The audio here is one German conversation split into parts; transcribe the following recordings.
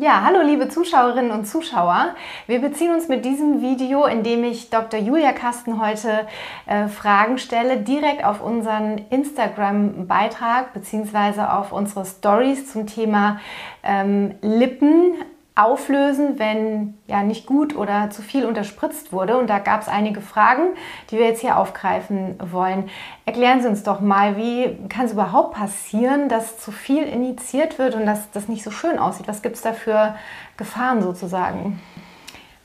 Ja, hallo liebe Zuschauerinnen und Zuschauer. Wir beziehen uns mit diesem Video, in dem ich Dr. Julia Kasten heute äh, Fragen stelle, direkt auf unseren Instagram-Beitrag bzw. auf unsere Stories zum Thema ähm, Lippen auflösen, wenn ja nicht gut oder zu viel unterspritzt wurde. Und da gab es einige Fragen, die wir jetzt hier aufgreifen wollen. Erklären Sie uns doch mal, wie kann es überhaupt passieren, dass zu viel initiiert wird und dass das nicht so schön aussieht? Was gibt es da für Gefahren sozusagen?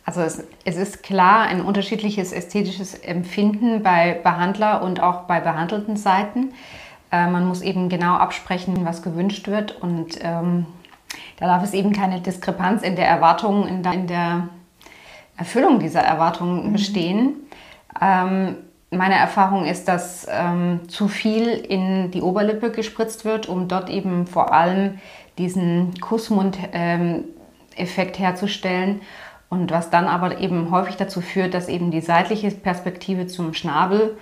Also es, es, ist klar ein unterschiedliches ästhetisches Empfinden bei Behandler und auch bei behandelten Seiten. Äh, man muss eben genau absprechen, was gewünscht wird und ähm, da darf es eben keine Diskrepanz in der Erwartung, in der, in der Erfüllung dieser Erwartungen mhm. bestehen. Ähm, meine Erfahrung ist, dass ähm, zu viel in die Oberlippe gespritzt wird, um dort eben vor allem diesen Kussmund-Effekt ähm, herzustellen. Und was dann aber eben häufig dazu führt, dass eben die seitliche Perspektive zum Schnabel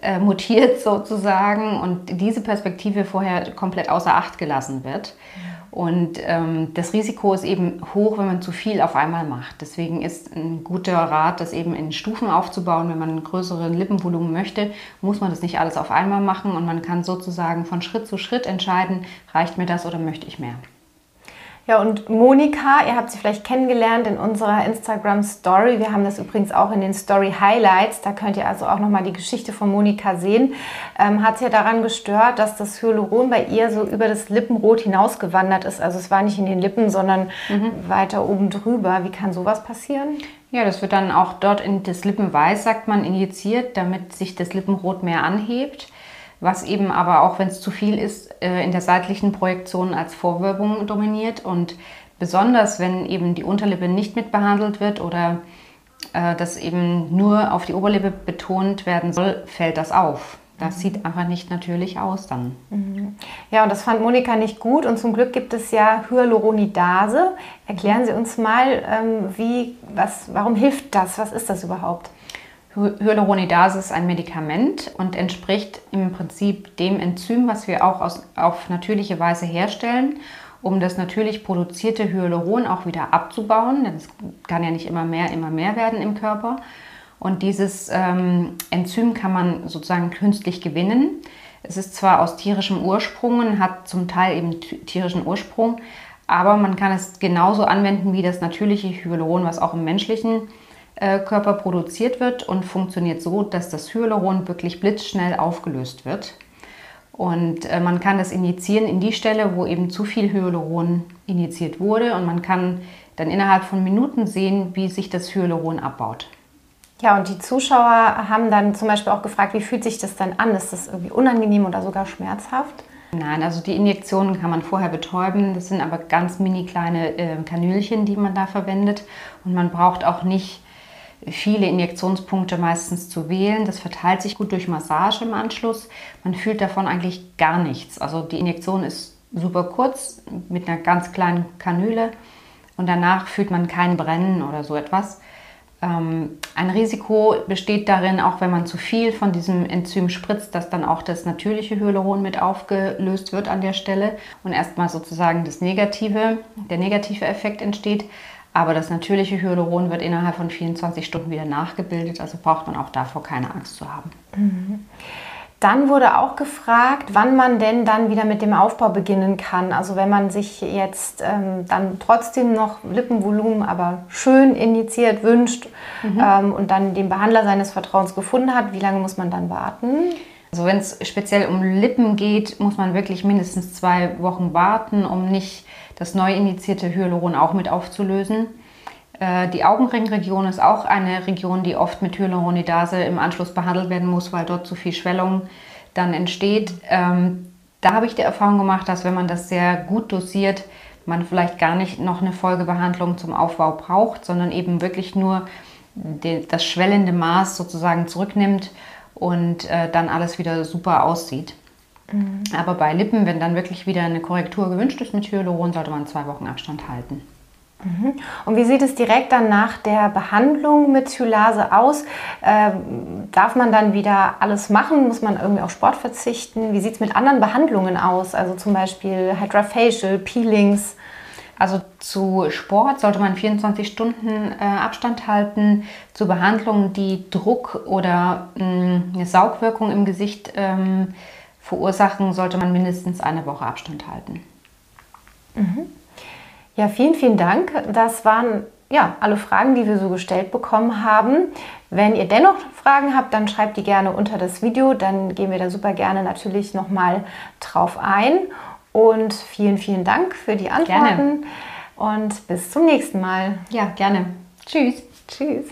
äh, mutiert sozusagen und diese Perspektive vorher komplett außer Acht gelassen wird. Mhm. Und ähm, das Risiko ist eben hoch, wenn man zu viel auf einmal macht. Deswegen ist ein guter Rat, das eben in Stufen aufzubauen. Wenn man einen größeren Lippenvolumen möchte, muss man das nicht alles auf einmal machen und man kann sozusagen von Schritt zu Schritt entscheiden, reicht mir das oder möchte ich mehr. Ja, und Monika, ihr habt sie vielleicht kennengelernt in unserer Instagram Story. Wir haben das übrigens auch in den Story Highlights. Da könnt ihr also auch nochmal die Geschichte von Monika sehen. Ähm, hat sie ja daran gestört, dass das Hyaluron bei ihr so über das Lippenrot hinausgewandert ist. Also es war nicht in den Lippen, sondern mhm. weiter oben drüber. Wie kann sowas passieren? Ja, das wird dann auch dort in das Lippenweiß, sagt man, injiziert, damit sich das Lippenrot mehr anhebt was eben aber auch, wenn es zu viel ist, äh, in der seitlichen Projektion als Vorwölbung dominiert. Und besonders, wenn eben die Unterlippe nicht mitbehandelt wird oder äh, das eben nur auf die Oberlippe betont werden soll, fällt das auf. Das mhm. sieht einfach nicht natürlich aus dann. Mhm. Ja, und das fand Monika nicht gut. Und zum Glück gibt es ja Hyaluronidase. Erklären Sie uns mal, ähm, wie, was, warum hilft das? Was ist das überhaupt? Hyaluronidase ist ein Medikament und entspricht im Prinzip dem Enzym, was wir auch aus, auf natürliche Weise herstellen, um das natürlich produzierte Hyaluron auch wieder abzubauen. Denn es kann ja nicht immer mehr, immer mehr werden im Körper. Und dieses ähm, Enzym kann man sozusagen künstlich gewinnen. Es ist zwar aus tierischem Ursprung und hat zum Teil eben tierischen Ursprung, aber man kann es genauso anwenden wie das natürliche Hyaluron, was auch im menschlichen Körper produziert wird und funktioniert so, dass das Hyaluron wirklich blitzschnell aufgelöst wird. Und äh, man kann das injizieren in die Stelle, wo eben zu viel Hyaluron injiziert wurde und man kann dann innerhalb von Minuten sehen, wie sich das Hyaluron abbaut. Ja, und die Zuschauer haben dann zum Beispiel auch gefragt, wie fühlt sich das dann an? Ist das irgendwie unangenehm oder sogar schmerzhaft? Nein, also die Injektionen kann man vorher betäuben. Das sind aber ganz mini kleine äh, Kanülchen, die man da verwendet. Und man braucht auch nicht viele Injektionspunkte meistens zu wählen. Das verteilt sich gut durch Massage im Anschluss. Man fühlt davon eigentlich gar nichts. Also die Injektion ist super kurz mit einer ganz kleinen Kanüle und danach fühlt man kein Brennen oder so etwas. Ähm, ein Risiko besteht darin, auch wenn man zu viel von diesem Enzym spritzt, dass dann auch das natürliche Hyaluron mit aufgelöst wird an der Stelle und erstmal sozusagen das negative, der negative Effekt entsteht. Aber das natürliche Hyaluron wird innerhalb von 24 Stunden wieder nachgebildet, also braucht man auch davor keine Angst zu haben. Mhm. Dann wurde auch gefragt, wann man denn dann wieder mit dem Aufbau beginnen kann. Also wenn man sich jetzt ähm, dann trotzdem noch Lippenvolumen, aber schön injiziert wünscht mhm. ähm, und dann den Behandler seines Vertrauens gefunden hat, wie lange muss man dann warten? Also wenn es speziell um Lippen geht, muss man wirklich mindestens zwei Wochen warten, um nicht das neu injizierte Hyaluron auch mit aufzulösen. Äh, die Augenringregion ist auch eine Region, die oft mit Hyaluronidase im Anschluss behandelt werden muss, weil dort zu viel Schwellung dann entsteht. Ähm, da habe ich die Erfahrung gemacht, dass wenn man das sehr gut dosiert, man vielleicht gar nicht noch eine Folgebehandlung zum Aufbau braucht, sondern eben wirklich nur das schwellende Maß sozusagen zurücknimmt und äh, dann alles wieder super aussieht. Mhm. Aber bei Lippen, wenn dann wirklich wieder eine Korrektur gewünscht ist mit Hyaluron, sollte man zwei Wochen Abstand halten. Mhm. Und wie sieht es direkt dann nach der Behandlung mit Hylase aus? Ähm, darf man dann wieder alles machen? Muss man irgendwie auf Sport verzichten? Wie sieht es mit anderen Behandlungen aus? Also zum Beispiel Hydrafacial, Peelings? Also zu Sport sollte man 24 Stunden äh, Abstand halten. Zu Behandlungen, die Druck oder mh, mm, eine Saugwirkung im Gesicht ähm, verursachen, sollte man mindestens eine Woche Abstand halten. Mhm. Ja, vielen, vielen Dank. Das waren ja alle Fragen, die wir so gestellt bekommen haben. Wenn ihr dennoch Fragen habt, dann schreibt die gerne unter das Video. Dann gehen wir da super gerne natürlich nochmal drauf ein. Und vielen, vielen Dank für die Antworten. Gerne. Und bis zum nächsten Mal. Ja, gerne. Tschüss. Tschüss.